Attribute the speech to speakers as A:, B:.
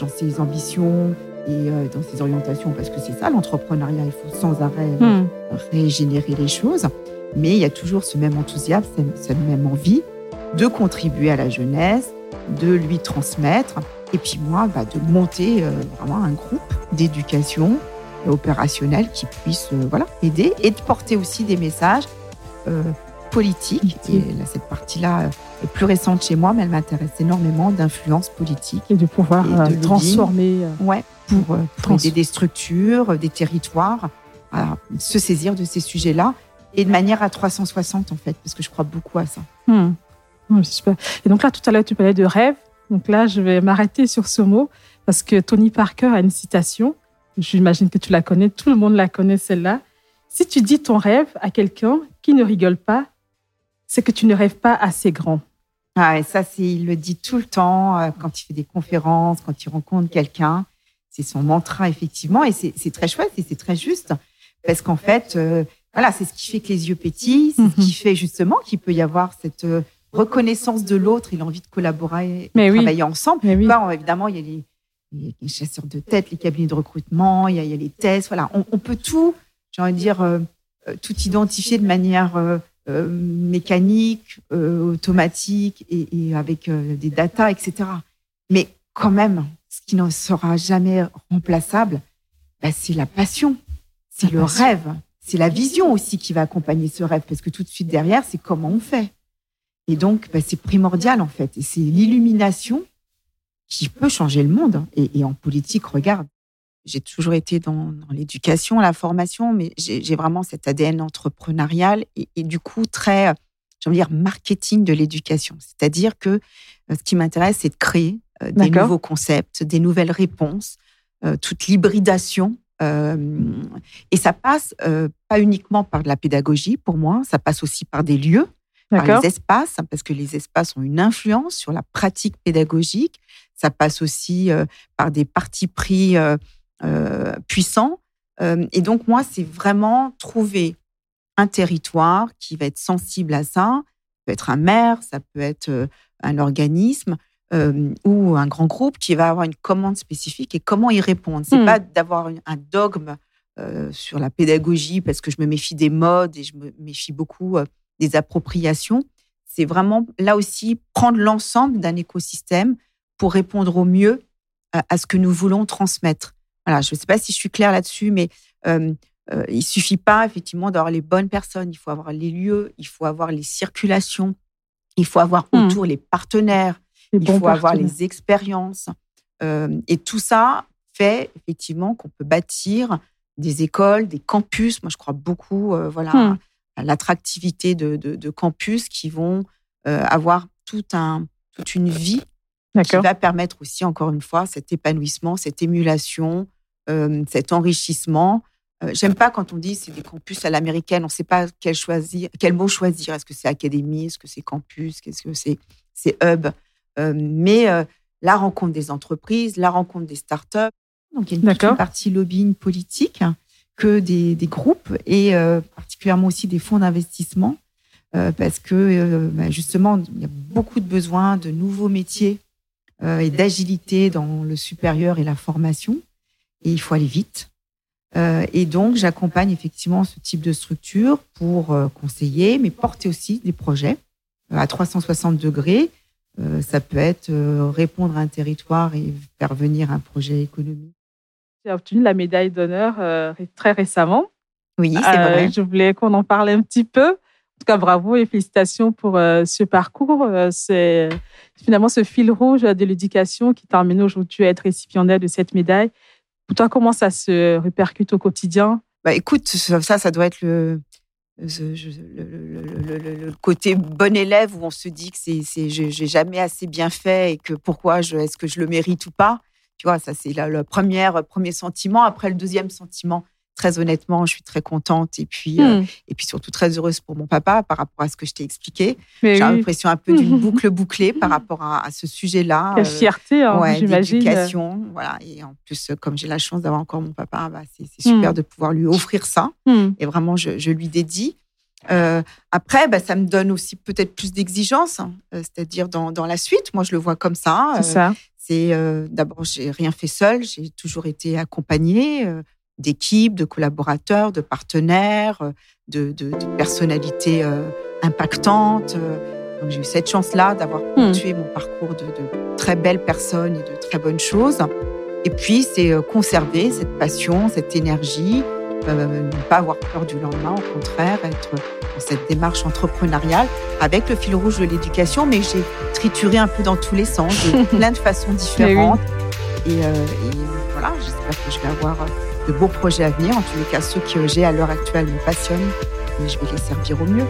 A: dans ses ambitions et dans ses orientations, parce que c'est ça l'entrepreneuriat, il faut sans arrêt
B: Hmm.
A: régénérer les choses. Mais il y a toujours ce même enthousiasme, cette même envie de contribuer à la jeunesse, de lui transmettre, et puis moi, bah, de monter euh, vraiment un groupe d'éducation opérationnel qui puisse euh, voilà, aider et de porter aussi des messages euh, là, cette partie-là est plus récente chez moi, mais elle m'intéresse énormément d'influence politique.
B: Et de pouvoir
A: Et de
B: euh, transformer. euh,
A: Ouais, pour, euh, pour aider des structures, des territoires à se saisir de ces sujets-là et de manière à 360 en fait, parce que je crois beaucoup à ça.
B: Hmm. Super. Et donc là, tout à l'heure, tu parlais de rêve. Donc là, je vais m'arrêter sur ce mot parce que Tony Parker a une citation. J'imagine que tu la connais. Tout le monde la connaît, celle-là. Si tu dis ton rêve à quelqu'un qui ne rigole pas, c'est que tu ne rêves pas assez grand.
A: Ah, et ça, c'est, il le dit tout le temps euh, quand il fait des conférences, quand il rencontre quelqu'un. C'est son mantra, effectivement, et c'est, très chouette et c'est très juste parce qu'en fait, euh, voilà, c'est ce qui fait que les yeux pétillent, c'est
B: Mhm.
A: ce qui fait justement qu'il peut y avoir cette euh, reconnaissance de l'autre et l'envie de collaborer,
B: Mais
A: de
B: oui.
A: travailler ensemble.
B: Mais oui.
A: Évidemment, il y a les, chasseurs de tête, les cabinets de recrutement, il y a, il y a les tests. Voilà, on, on peut tout, j'ai envie de dire, euh, tout identifier de manière euh, euh, mécanique, euh, automatique et, et avec euh, des datas, etc. Mais quand même, ce qui ne sera jamais remplaçable, bah, c'est la passion, c'est le
B: passion.
A: rêve, c'est la vision aussi qui va accompagner ce rêve, parce que tout de suite derrière, c'est comment on fait. Et donc, bah, c'est primordial en fait, et c'est l'illumination qui peut changer le monde. Et, et en politique, regarde, j'ai toujours été dans, dans l'éducation, la formation, mais j'ai vraiment cet ADN entrepreneurial et, et du coup très, euh, j'ai envie de dire, marketing de l'éducation. C'est-à-dire que euh, ce qui m'intéresse, c'est de créer euh, des nouveaux concepts, des nouvelles réponses, euh, toute l'hybridation. euh, et ça passe pas uniquement par de la pédagogie, pour moi, ça passe aussi par des lieux, par les espaces, hein, parce que les espaces ont une influence sur la pratique pédagogique. Ça passe aussi par des partis pris euh, puissants. Euh, et donc, moi, c'est vraiment trouver un territoire qui va être sensible à ça. Ça peut être un maire, ça peut être euh, un organisme euh, ou un grand groupe qui va avoir une commande spécifique et comment y répondre. C'est
B: Hmm.
A: pas d'avoir un dogme euh, sur la pédagogie parce que je me méfie des modes et je me méfie beaucoup euh, des appropriations. C'est vraiment là aussi prendre l'ensemble d'un écosystème pour répondre au mieux à ce que nous voulons transmettre. Voilà, je ne sais pas si je suis claire là-dessus, mais euh, euh, il suffit pas effectivement d'avoir les bonnes personnes. Il faut avoir les lieux, il faut avoir les circulations, il faut avoir
B: Hmm.
A: autour les partenaires,
B: Les
A: il faut avoir les expériences. Euh, et tout ça fait effectivement qu'on peut bâtir des écoles, des campus. Moi, je crois beaucoup voilà,
B: Hmm.
A: à l'attractivité de, de- de campus qui vont avoir tout un, toute une vie qui va permettre aussi, encore une fois, cet épanouissement, cette émulation, cet enrichissement. Euh, J'aime pas quand on dit c'est des campus à l'américaine, on ne sait pas quel, choisir, quel mot choisir. Est-ce que c'est académie, est-ce que c'est campus, qu'est-ce que c'est? C'est hub Euh, Mais euh, la rencontre des entreprises, la rencontre des startups. Donc il y a une, une partie lobbying politique que des, des groupes et euh, particulièrement aussi des fonds d'investissement euh, parce que euh, bah, justement il y a beaucoup de besoins de nouveaux métiers euh, et d'agilité dans le supérieur et la formation. Et il faut aller vite. Euh, et donc, j'accompagne effectivement ce type de structure pour euh, conseiller, mais porter aussi des projets euh, à 360 degrés. Euh, ça peut être répondre à un territoire et faire venir un projet économique.
B: As obtenu la médaille d'honneur très récemment.
A: Oui, c'est vrai.
B: Je voulais qu'on en parle un petit peu. En tout cas, bravo et félicitations pour euh, ce parcours. Euh, c'est finalement ce fil rouge de l'éducation qui t'a amené aujourd'hui à être récipiendaire de cette médaille. Pour toi, comment ça se répercute au quotidien?
A: Bah, écoute, ça, ça doit être le, le, côté bon élève où on se dit que c'est, j'ai jamais assez bien fait et que pourquoi est-ce que je le mérite ou pas? Tu vois, ça c'est le premier sentiment. Après le deuxième sentiment, très honnêtement, je suis très contente et puis, euh,
B: Hmm.
A: et puis surtout très heureuse pour mon papa par rapport à ce que je t'ai expliqué. J'ai
B: oui,
A: l'impression un peu d'une boucle bouclée par rapport à, à ce sujet-là.
B: quelle
A: euh,
B: fierté, hein,
A: ouais,
B: j'imagine.
A: voilà. Et en plus, euh, comme j'ai la chance d'avoir encore mon papa, bah, c'est, super
B: Hmm.
A: de pouvoir lui offrir ça
B: Hmm.
A: et vraiment je, je lui dédie. Euh, après, bah, ça me donne aussi peut-être plus d'exigence, hein, c'est-à-dire dans, dans la suite. Moi, je le vois comme ça.
B: C'est
A: euh,
B: ça.
A: C'est euh, d'abord, j'ai rien fait seul. J'ai toujours été accompagnée d'équipes, de collaborateurs, de partenaires, euh, de, de, de personnalités euh, impactantes. Euh, Donc j'ai eu cette chance-là d'avoir ponctué mon parcours de, de très belles personnes et de très bonnes choses. Et puis, c'est conserver cette passion, cette énergie, euh, ne pas avoir peur du lendemain, au contraire, être dans cette démarche entrepreneuriale avec le fil rouge de l'éducation, mais j'ai trituré un peu dans tous les sens, de plein de façons différentes. Et, euh, et voilà, j'espère que je vais avoir de beaux projets à venir. En tous les cas, ceux que j'ai à l'heure actuelle me passionnent et je vais les servir au mieux.